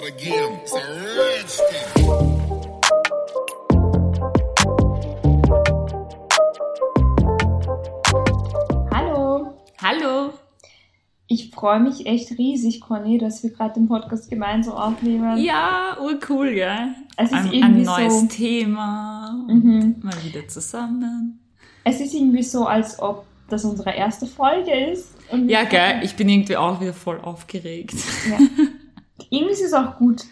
that again. It's a thing. Hallo, Hallo. ich freue mich echt riesig, Conny, dass wir gerade den Podcast gemeinsam aufnehmen. Ja, urcool, gell? Es ist ein, irgendwie ein neues so- Thema. Mhm. Mal wieder zusammen. Es ist irgendwie so, als ob das unsere erste Folge ist. Ja, gell? Ich bin irgendwie auch wieder voll aufgeregt. Ja. Irgendwie ist es auch gut,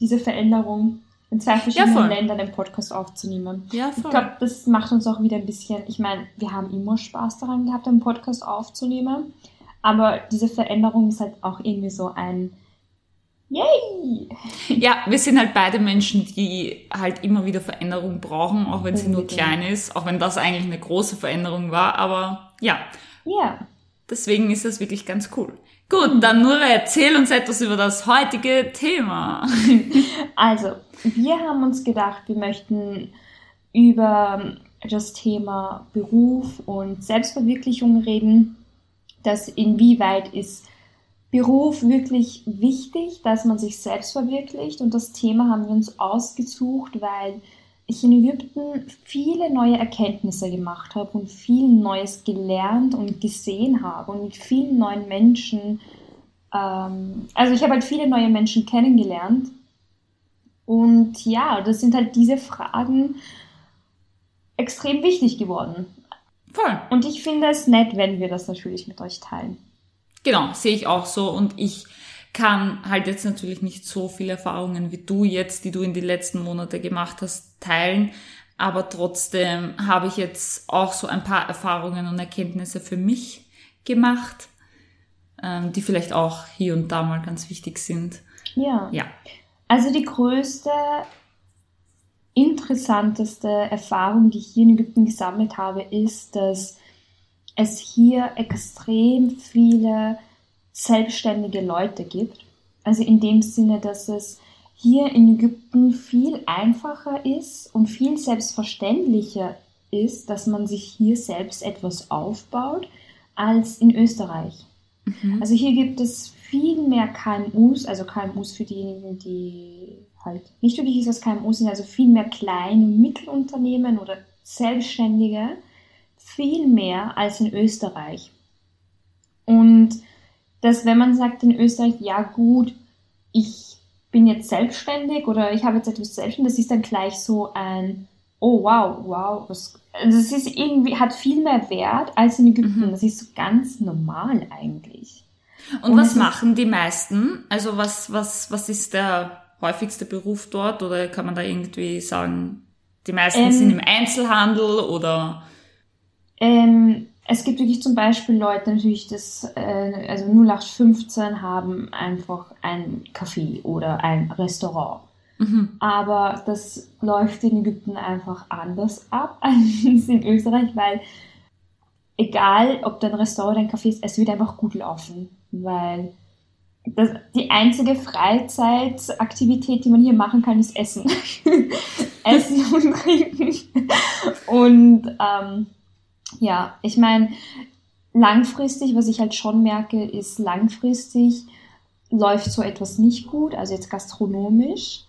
diese Veränderung in zwei verschiedenen voll. Ländern den Podcast aufzunehmen. Ja, Ich glaube, das macht uns auch wieder ein bisschen, ich meine, wir haben immer Spaß daran gehabt, einen Podcast aufzunehmen, aber diese Veränderung ist halt auch irgendwie so ein Yay! Ja, wir sind halt beide Menschen, die halt immer wieder Veränderung brauchen, auch wenn sie nur klein ist, auch wenn das eigentlich eine große Veränderung war. Aber ja, Ja, deswegen ist das wirklich ganz cool. Gut, dann nur erzähl uns etwas über das heutige Thema. Also, wir haben uns gedacht, wir möchten über das Thema Beruf und Selbstverwirklichung reden. Das inwieweit ist Beruf wirklich wichtig, dass man sich selbst verwirklicht. Und das Thema haben wir uns ausgesucht, weil ich in Ägypten viele neue Erkenntnisse gemacht habe und viel Neues gelernt und gesehen habe und mit vielen neuen Menschen. Ähm, also ich habe halt viele neue Menschen kennengelernt. Und ja, das sind halt diese Fragen extrem wichtig geworden. Voll. Und ich finde es nett, wenn wir das natürlich mit euch teilen. Genau, sehe ich auch so. Und ich kann halt jetzt natürlich nicht so viele Erfahrungen wie du jetzt, die du in die letzten Monate gemacht hast, teilen. Aber trotzdem habe ich jetzt auch so ein paar Erfahrungen und Erkenntnisse für mich gemacht, ähm, die vielleicht auch hier und da mal ganz wichtig sind. Ja. Ja. Also die größte, interessanteste Erfahrung, die ich hier in Ägypten gesammelt habe, ist, dass es hier extrem viele selbstständige Leute gibt. Also in dem Sinne, dass es hier in Ägypten viel einfacher ist und viel selbstverständlicher ist, dass man sich hier selbst etwas aufbaut, als in Österreich. Mhm. Also hier gibt es viel mehr KMUs, also KMUs für diejenigen, die halt nicht wirklich ist, was KMUs sind, also viel mehr kleine und Mittelunternehmen oder Selbstständige, viel mehr als in Österreich. Und dass wenn man sagt in Österreich, ja gut, ich bin jetzt selbstständig oder ich habe jetzt etwas selbstständig, das ist dann gleich so ein, oh wow, wow, was, also es ist irgendwie, hat viel mehr Wert als in Ägypten. Mhm. Das ist so ganz normal eigentlich. Und Und was machen die meisten? Also was, was, was ist der häufigste Beruf dort? Oder kann man da irgendwie sagen, die meisten Ähm, sind im Einzelhandel oder? Ähm, es gibt wirklich zum Beispiel Leute natürlich, das, äh, also 0815 haben einfach ein Café oder ein Restaurant. Mhm. Aber das läuft in Ägypten einfach anders ab als in Österreich, weil egal, ob dein Restaurant oder ein Café ist, es wird einfach gut laufen, weil das, die einzige Freizeitaktivität, die man hier machen kann, ist Essen. Essen und Trinken. Und ähm, ja, ich meine, langfristig, was ich halt schon merke, ist langfristig läuft so etwas nicht gut, also jetzt gastronomisch,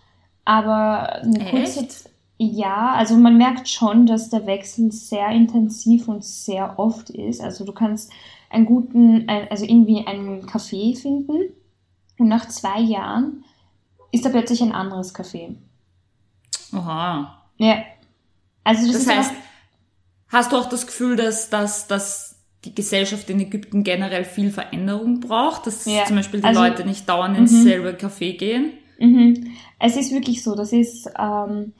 aber eine kurze Echt? ja, also man merkt schon, dass der Wechsel sehr intensiv und sehr oft ist. Also du kannst einen guten, also irgendwie einen Café finden und nach zwei Jahren ist da plötzlich ein anderes Café. Oha. Ja. Also das, Das heißt, hast du auch das Gefühl, dass, dass, dass die Gesellschaft in Ägypten generell viel Veränderung braucht, dass Ja, zum Beispiel die also- Leute nicht dauernd ins Mhm. selbe Café gehen? Mhm. Es ist wirklich so, das ist, ähm,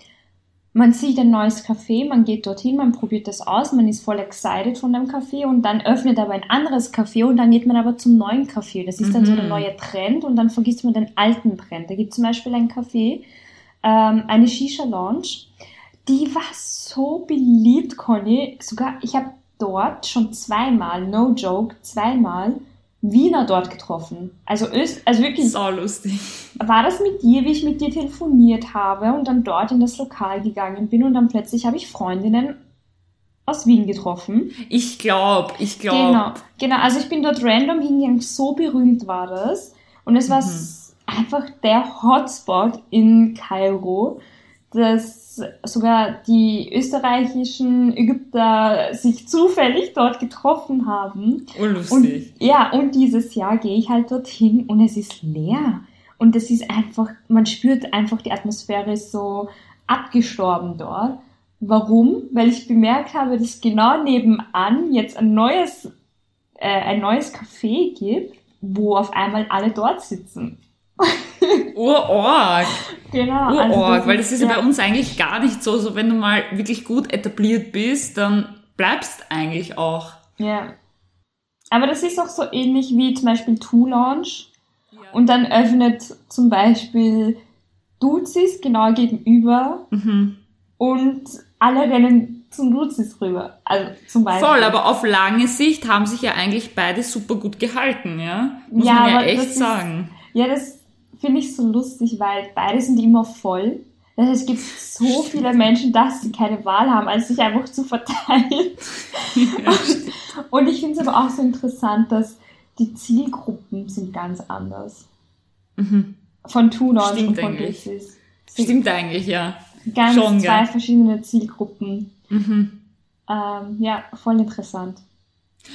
man sieht ein neues Café, man geht dorthin, man probiert das aus, man ist voll excited von dem Café und dann öffnet aber ein anderes Café und dann geht man aber zum neuen Café. Das ist dann so Mhm. der neue Trend und dann vergisst man den alten Trend. Da gibt zum Beispiel ein Café, ähm, eine Shisha-Lounge, die war so beliebt, Conny. Sogar, ich habe dort schon zweimal, no joke, zweimal Wiener dort getroffen. Also, Öst, also wirklich Sau lustig. war das mit dir, wie ich mit dir telefoniert habe und dann dort in das Lokal gegangen bin und dann plötzlich habe ich Freundinnen aus Wien getroffen. Ich glaube, ich glaube. Genau, genau. Also ich bin dort random hingegangen, so berühmt war das. Und es war, Mhm. s- einfach der Hotspot in Kairo, dass sogar die österreichischen Ägypter sich zufällig dort getroffen haben. Oh, lustig. Und, ja, und dieses Jahr gehe ich halt dorthin und es ist leer. Und es ist einfach, man spürt einfach, die Atmosphäre ist so abgestorben dort. Warum? Weil ich bemerkt habe, dass genau nebenan jetzt ein neues, äh, ein neues Café gibt, wo auf einmal alle dort sitzen. Urorg. Genau. Urorg, also das weil das ist ja ja bei uns eigentlich gar nicht so. So, wenn du mal wirklich gut etabliert bist, dann bleibst eigentlich auch. Ja. Aber das ist auch so ähnlich wie zum Beispiel Two Launch. Und dann öffnet zum Beispiel Duzis genau gegenüber Mhm. und alle rennen zum Duzis rüber. Also zum Beispiel. Voll, aber auf lange Sicht haben sich ja eigentlich beide super gut gehalten, ja? Muss Ja, man ja echt ist- sagen. Ja, das finde ich so lustig, weil beide sind immer voll. Das heißt, es gibt so viele Menschen, dass sie keine Wahl haben, als sich einfach zu verteilen. Und ich finde es aber auch so interessant, dass die Zielgruppen sind ganz anders. Mhm. Von Stimmt und von eigentlich. Stimmt eigentlich, ja. Ganz schon, zwei gell? verschiedene Zielgruppen. Mhm. Ähm, ja, voll interessant.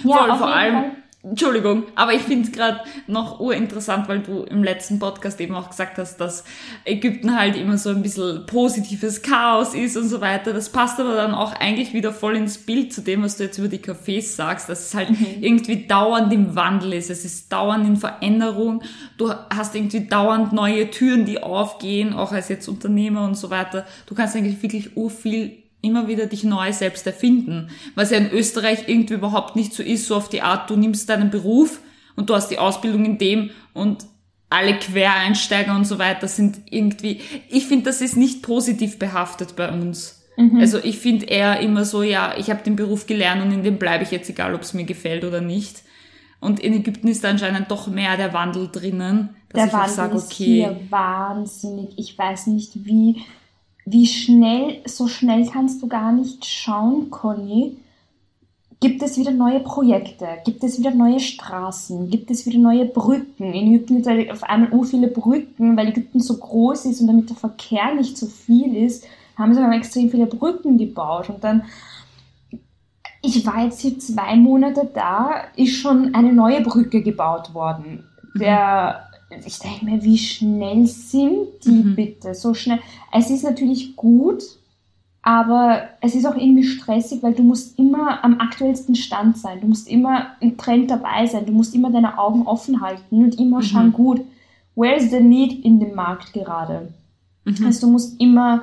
Ja, Voll, auf vor jeden allem, Fall. Entschuldigung, aber ich finde es gerade noch urinteressant, weil du im letzten Podcast eben auch gesagt hast, dass Ägypten halt immer so ein bisschen positives Chaos ist und so weiter. Das passt aber dann auch eigentlich wieder voll ins Bild zu dem, was du jetzt über die Cafés sagst, dass es halt Mhm. irgendwie dauernd im Wandel ist. Es ist dauernd in Veränderung. Du hast irgendwie dauernd neue Türen, die aufgehen, auch als jetzt Unternehmer und so weiter. Du kannst eigentlich wirklich urviel immer wieder dich neu selbst erfinden. Was ja in Österreich irgendwie überhaupt nicht so ist, so auf die Art, du nimmst deinen Beruf und du hast die Ausbildung in dem und alle Quereinsteiger und so weiter sind irgendwie, ich finde, das ist nicht positiv behaftet bei uns. Also ich finde eher immer so, ja, ich habe den Beruf gelernt und in dem bleibe ich jetzt, egal ob es mir gefällt oder nicht. Und in Ägypten ist da anscheinend doch mehr der Wandel drinnen, dass Der ich Wandel sage, ist okay, hier wahnsinnig. Ich weiß nicht, wie, wie schnell, so schnell kannst du gar nicht schauen, Conny. Gibt es wieder neue Projekte? Gibt es wieder neue Straßen? Gibt es wieder neue Brücken? In Ägypten gibt es auf einmal so viele Brücken, weil Ägypten so groß ist und damit der Verkehr nicht so viel ist, haben sie dann extrem viele Brücken gebaut. Und dann, ich war jetzt hier zwei Monate da, ist schon eine neue Brücke gebaut worden. Der, ich denke mir, wie schnell sind die Mhm. bitte? So schnell. Es ist natürlich gut, aber es ist auch irgendwie stressig, weil du musst immer am aktuellsten Stand sein. Du musst immer im Trend dabei sein. Du musst immer deine Augen offen halten und immer Mhm. schauen, gut, where is the need in dem Markt gerade? mhm. Also du musst immer,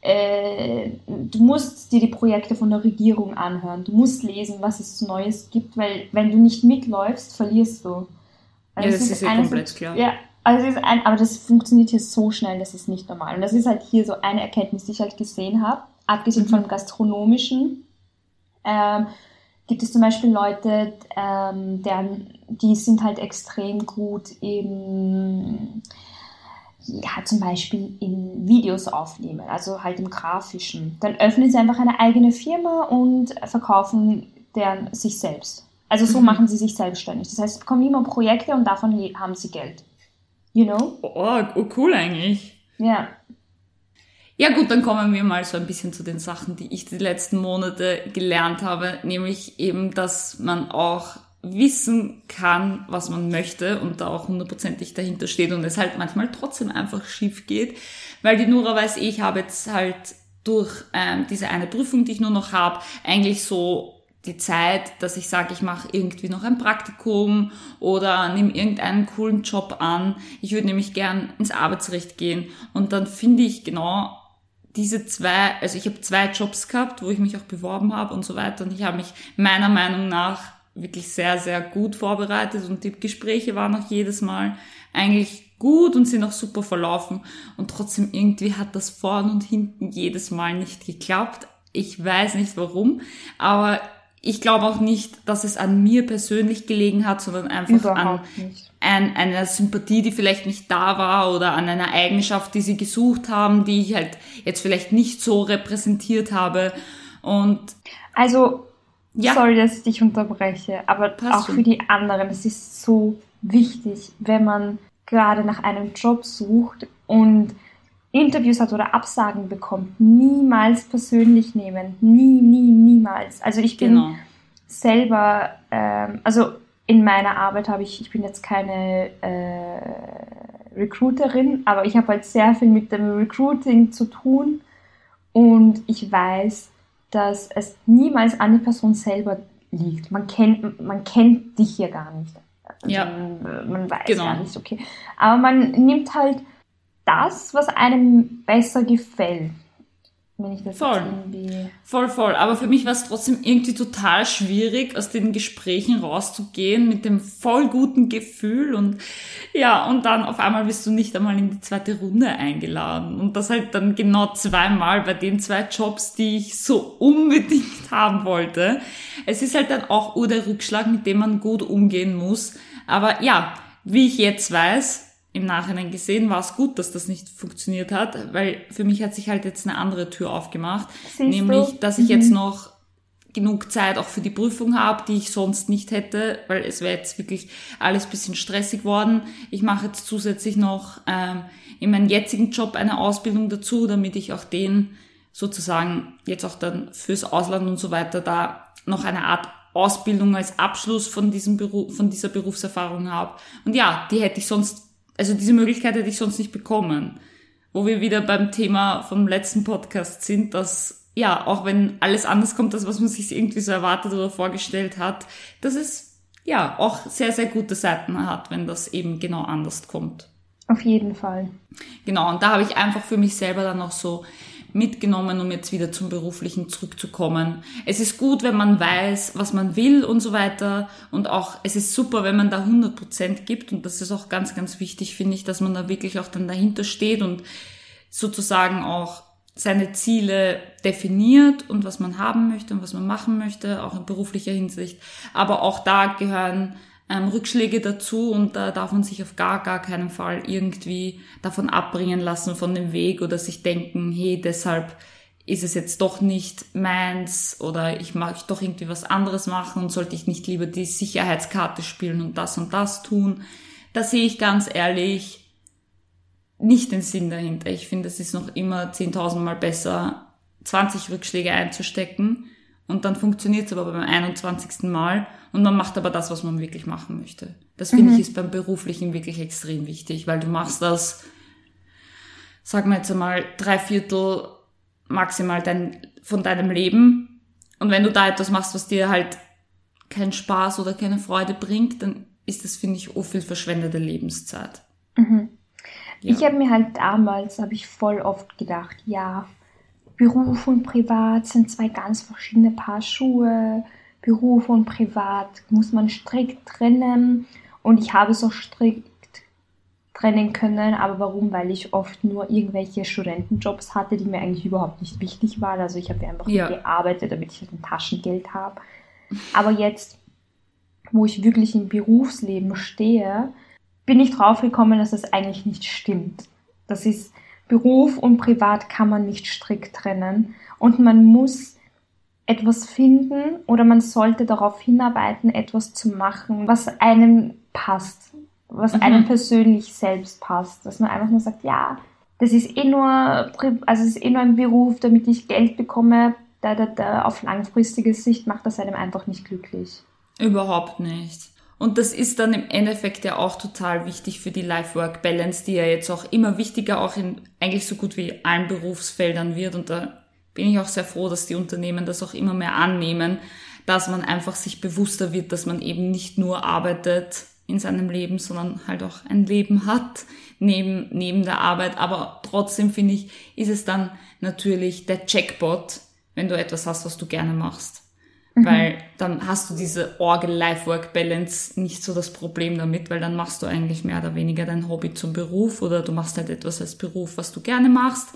äh, du musst dir die Projekte von der Regierung anhören. Du musst lesen, was es Neues gibt, weil wenn du nicht mitläufst, verlierst du. Ja, Also das es ist ja komplett klar. Ja, also ist ein, aber das funktioniert hier so schnell, das ist nicht normal. Und das ist halt hier so eine Erkenntnis, die ich halt gesehen habe, abgesehen Mhm. vom gastronomischen. Ähm, gibt es zum Beispiel Leute, ähm, deren, die sind halt extrem gut im, ja, zum Beispiel in Videos aufnehmen, also halt im Grafischen. Dann öffnen sie einfach eine eigene Firma und verkaufen deren sich selbst. Also so Mhm. machen sie sich selbstständig. Das heißt, sie bekommen immer Projekte und davon haben sie Geld. You know? Oh, oh, cool eigentlich. Ja. Ja gut, dann kommen wir mal so ein bisschen zu den Sachen, die ich die letzten Monate gelernt habe, nämlich eben, dass man auch wissen kann, was man möchte und da auch hundertprozentig dahinter steht und es halt manchmal trotzdem einfach schief geht, weil die Nora weiß, ich habe jetzt halt durch ähm, diese eine Prüfung, die ich nur noch habe, eigentlich so die Zeit, dass ich sage, ich mache irgendwie noch ein Praktikum oder nehme irgendeinen coolen Job an. Ich würde nämlich gern ins Arbeitsrecht gehen und dann finde ich genau diese zwei, also ich habe zwei Jobs gehabt, wo ich mich auch beworben habe und so weiter und ich habe mich meiner Meinung nach wirklich sehr, sehr gut vorbereitet und die Gespräche waren auch jedes Mal eigentlich gut und sind auch super verlaufen und trotzdem irgendwie hat das vorn und hinten jedes Mal nicht geklappt. Ich weiß nicht warum, aber ich glaube auch nicht, dass es an mir persönlich gelegen hat, sondern einfach an Überhaupt nicht. an einer Sympathie, die vielleicht nicht da war oder an einer Eigenschaft, die sie gesucht haben, die ich halt jetzt vielleicht nicht so repräsentiert habe. Und Also, Ja. sorry, dass ich dich unterbreche, aber Passt auch für die anderen, es ist so wichtig, wenn man gerade nach einem Job sucht und Interviews hat oder Absagen bekommt, niemals persönlich nehmen. Nie, nie, niemals. Also ich bin Genau. selber, ähm, also in meiner Arbeit habe ich, ich bin jetzt keine äh, Recruiterin, aber ich habe halt sehr viel mit dem Recruiting zu tun und ich weiß, dass es niemals an der Person selber liegt. Man kennt, man kennt dich ja gar nicht. Also Ja. Man, man weiß Genau. gar nicht, okay. Aber man nimmt halt das, was einem besser gefällt. Wenn ich das Voll. irgendwie. Voll, voll. Aber für mich war es trotzdem irgendwie total schwierig, aus den Gesprächen rauszugehen mit dem voll guten Gefühl und ja, und dann auf einmal bist du nicht einmal in die zweite Runde eingeladen. Und das halt dann genau zweimal bei den zwei Jobs, die ich so unbedingt haben wollte. Es ist halt dann auch der Rückschlag, mit dem man gut umgehen muss. Aber ja, wie ich jetzt weiß, im Nachhinein gesehen, war es gut, dass das nicht funktioniert hat, weil für mich hat sich halt jetzt eine andere Tür aufgemacht. Siehst du? nämlich, dass ich Mhm. jetzt noch genug Zeit auch für die Prüfung habe, die ich sonst nicht hätte, weil es wäre jetzt wirklich alles bisschen stressig worden. Ich mache jetzt zusätzlich noch ähm, in meinem jetzigen Job eine Ausbildung dazu, damit ich auch den sozusagen jetzt auch dann fürs Ausland und so weiter da noch eine Art Ausbildung als Abschluss von diesem Beruf, von dieser Berufserfahrung habe. Und ja, die hätte ich sonst, also diese Möglichkeit hätte ich sonst nicht bekommen. Wo wir wieder beim Thema vom letzten Podcast sind, dass ja, auch wenn alles anders kommt, als was man sich irgendwie so erwartet oder vorgestellt hat, dass es ja auch sehr, sehr gute Seiten hat, wenn das eben genau anders kommt. Auf jeden Fall. Genau, und da habe ich einfach für mich selber dann noch so mitgenommen, um jetzt wieder zum Beruflichen zurückzukommen. Es ist gut, wenn man weiß, was man will und so weiter. Und auch, es ist super, wenn man da 100% gibt. Und das ist auch ganz, ganz wichtig, finde ich, dass man da wirklich auch dann dahinter steht und sozusagen auch seine Ziele definiert und was man haben möchte und was man machen möchte, auch in beruflicher Hinsicht. Aber auch da gehören ähm, Rückschläge dazu und da darf man sich auf gar, gar keinen Fall irgendwie davon abbringen lassen von dem Weg oder sich denken, hey, deshalb ist es jetzt doch nicht meins oder ich mag doch irgendwie was anderes machen und sollte ich nicht lieber die Sicherheitskarte spielen und das und das tun. Da sehe ich ganz ehrlich nicht den Sinn dahinter. Ich finde, es ist noch immer 10.000 Mal besser, 20 Rückschläge einzustecken und dann funktioniert es aber beim 21. Mal und man macht aber das, was man wirklich machen möchte. Das finde ich ist beim Beruflichen wirklich extrem wichtig, weil du machst das, sagen wir jetzt einmal, drei Viertel maximal dein, von deinem Leben und wenn du da etwas machst, was dir halt keinen Spaß oder keine Freude bringt, dann ist das, finde ich, oh viel verschwendete Lebenszeit. Mhm. Ja. Ich habe mir halt damals, habe ich voll oft gedacht, ja, Beruf und Privat sind zwei ganz verschiedene Paar Schuhe. Beruf und Privat muss man strikt trennen. Und ich habe so strikt trennen können. Aber warum? Weil ich oft nur irgendwelche Studentenjobs hatte, die mir eigentlich überhaupt nicht wichtig waren. Also ich habe einfach Ja. gearbeitet, damit ich halt ein Taschengeld habe. Aber jetzt, wo ich wirklich im Berufsleben stehe, bin ich draufgekommen, dass das eigentlich nicht stimmt. Das ist Beruf und Privat kann man nicht strikt trennen und man muss etwas finden oder man sollte darauf hinarbeiten, etwas zu machen, was einem passt, was Mhm. einem persönlich selbst passt, dass man einfach nur sagt, ja, das ist eh nur, also ist eh nur ein Beruf, damit ich Geld bekomme, da, da, da auf langfristige Sicht macht das einem einfach nicht glücklich. Überhaupt nicht. Und das ist dann im Endeffekt ja auch total wichtig für die Life-Work-Balance, die ja jetzt auch immer wichtiger auch in eigentlich so gut wie allen Berufsfeldern wird. Und da bin ich auch sehr froh, dass die Unternehmen das auch immer mehr annehmen, dass man einfach sich bewusster wird, dass man eben nicht nur arbeitet in seinem Leben, sondern halt auch ein Leben hat neben, neben der Arbeit. Aber trotzdem finde ich, ist es dann natürlich der Jackpot, wenn du etwas hast, was du gerne machst. Weil dann hast du diese Orgel-Life-Work-Balance nicht so das Problem damit, weil dann machst du eigentlich mehr oder weniger dein Hobby zum Beruf oder du machst halt etwas als Beruf, was du gerne machst.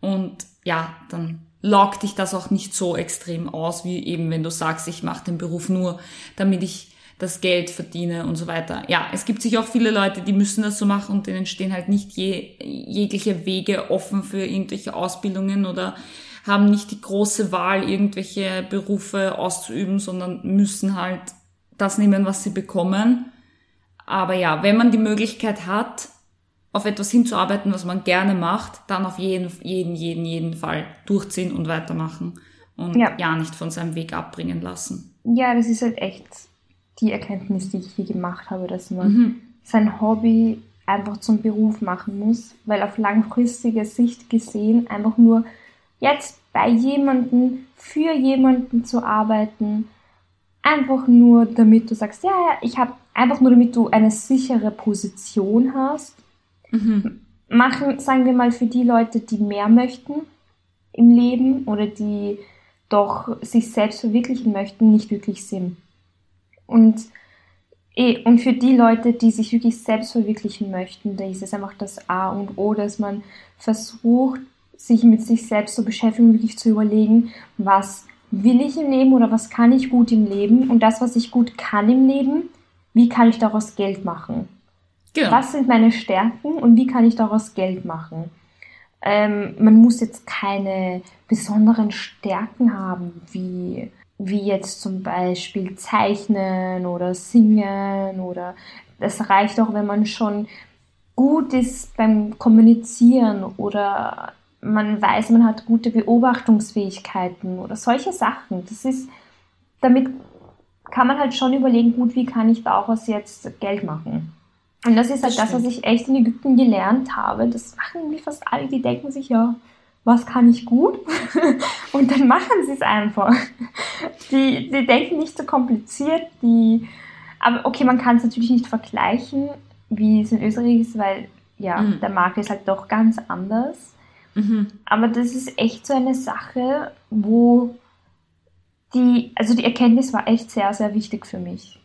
Und ja, dann lockt dich das auch nicht so extrem aus, wie eben wenn du sagst, ich mache den Beruf nur, damit ich das Geld verdiene und so weiter. Ja, es gibt sich auch viele Leute, die müssen das so machen und denen stehen halt nicht je, jegliche Wege offen für irgendwelche Ausbildungen oder haben nicht die große Wahl, irgendwelche Berufe auszuüben, sondern müssen halt das nehmen, was sie bekommen. Aber ja, wenn man die Möglichkeit hat, auf etwas hinzuarbeiten, was man gerne macht, dann auf jeden, jeden, jeden, jeden Fall durchziehen und weitermachen und ja, ja nicht von seinem Weg abbringen lassen. Ja, das ist halt echt die Erkenntnis, die ich hier gemacht habe, dass man mhm. sein Hobby einfach zum Beruf machen muss, weil auf langfristige Sicht gesehen einfach nur jetzt bei jemanden, für jemanden zu arbeiten, einfach nur damit du sagst, ja, ja, ich habe einfach nur damit du eine sichere Position hast. Mhm. Machen, sagen wir mal, für die Leute, die mehr möchten im Leben oder die doch sich selbst verwirklichen möchten, nicht wirklich Sinn. Und, eh, und für die Leute, die sich wirklich selbst verwirklichen möchten, da ist es einfach das A und O, dass man versucht, sich mit sich selbst zu beschäftigen wirklich zu überlegen, was will ich im Leben oder was kann ich gut im Leben und das, was ich gut kann im Leben, wie kann ich daraus Geld machen? Genau. Was sind meine Stärken und wie kann ich daraus Geld machen? Ähm, man muss jetzt keine besonderen Stärken haben, wie, wie jetzt zum Beispiel Zeichnen oder Singen oder es reicht auch, wenn man schon gut ist beim Kommunizieren oder man weiß, man hat gute Beobachtungsfähigkeiten oder solche Sachen. Das ist, damit kann man halt schon überlegen, gut, wie kann ich daraus jetzt Geld machen? Und das ist halt das, das was ich echt in Ägypten gelernt habe. Das machen irgendwie fast alle, die denken sich, ja, was kann ich gut? Und dann machen sie es einfach. Die, die denken nicht so kompliziert, die, aber okay, man kann es natürlich nicht vergleichen, wie es in Österreich ist, weil ja, mhm. der Markt ist halt doch ganz anders. Mhm. Aber das ist echt so eine Sache, wo die, also die Erkenntnis war echt sehr, sehr wichtig für mich.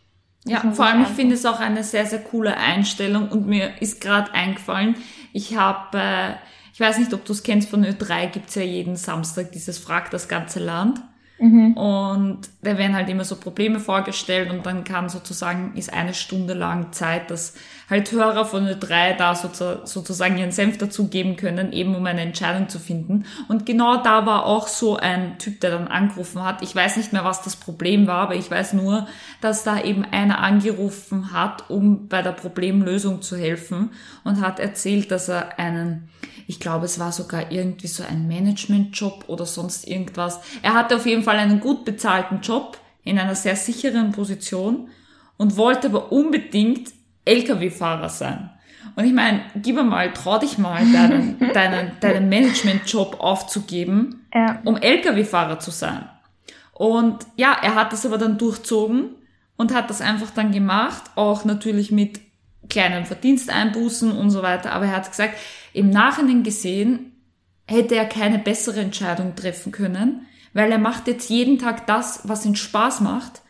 Ja, vor allem, ich finde es auch eine sehr, sehr coole Einstellung und mir ist gerade eingefallen, ich habe, äh, ich weiß nicht, ob du es kennst, von Ö3 gibt's ja jeden Samstag dieses Frag das ganze Land. Mhm. Und da werden halt immer so Probleme vorgestellt und dann kann sozusagen, ist eine Stunde lang Zeit, dass halt Hörer von Ö3 da sozusagen ihren Senf dazugeben können, eben um eine Entscheidung zu finden. Und genau da war auch so ein Typ, der dann angerufen hat. Ich weiß nicht mehr, was das Problem war, aber ich weiß nur, dass da eben einer angerufen hat, um bei der Problemlösung zu helfen und hat erzählt, dass er einen ich glaube, es war sogar irgendwie so ein Managementjob oder sonst irgendwas. Er hatte auf jeden Fall einen gut bezahlten Job in einer sehr sicheren Position und wollte aber unbedingt Lkw-Fahrer sein. Und ich meine, gib mal, trau dich mal, deinen, deinen, deinen Managementjob aufzugeben, ja. um Lkw-Fahrer zu sein. Und ja, er hat das aber dann durchzogen und hat das einfach dann gemacht, auch natürlich mit kleinen Verdiensteinbußen und so weiter. Aber er hat gesagt, im Nachhinein gesehen hätte er keine bessere Entscheidung treffen können, weil er macht jetzt jeden Tag das, was ihn Spaß macht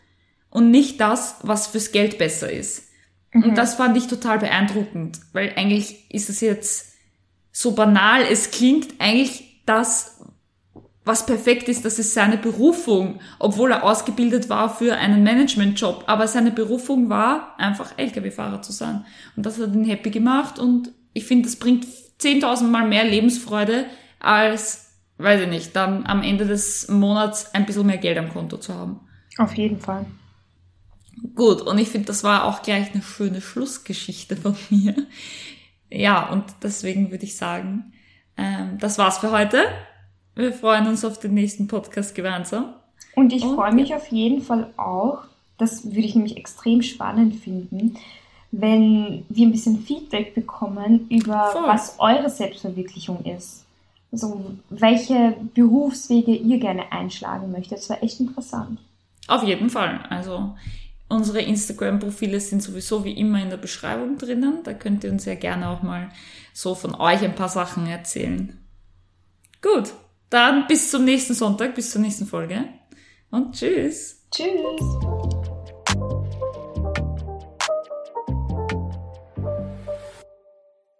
und nicht das, was fürs Geld besser ist. Mhm. Und das fand ich total beeindruckend, weil eigentlich ist es jetzt so banal, es klingt eigentlich das, was perfekt ist, das ist seine Berufung, obwohl er ausgebildet war für einen Managementjob. Aber seine Berufung war, einfach Lkw-Fahrer zu sein. Und das hat ihn happy gemacht und ich finde, das bringt 10.000 Mal mehr Lebensfreude als, weiß ich nicht, dann am Ende des Monats ein bisschen mehr Geld am Konto zu haben. Auf jeden Fall. Gut, und ich finde, das war auch gleich eine schöne Schlussgeschichte von mir. Ja, und deswegen würde ich sagen, ähm, das war's für heute. Wir freuen uns auf den nächsten Podcast gemeinsam. Und ich freue mich auf jeden Fall auch, das würde ich nämlich extrem spannend finden, wenn wir ein bisschen Feedback bekommen über Voll. was eure Selbstverwirklichung ist. Also welche Berufswege ihr gerne einschlagen möchtet. Das wäre echt interessant. Auf jeden Fall. Also unsere Instagram-Profile sind sowieso wie immer in der Beschreibung drinnen. Da könnt ihr uns ja gerne auch mal so von euch ein paar Sachen erzählen. Gut, dann bis zum nächsten Sonntag, bis zur nächsten Folge und tschüss. Tschüss.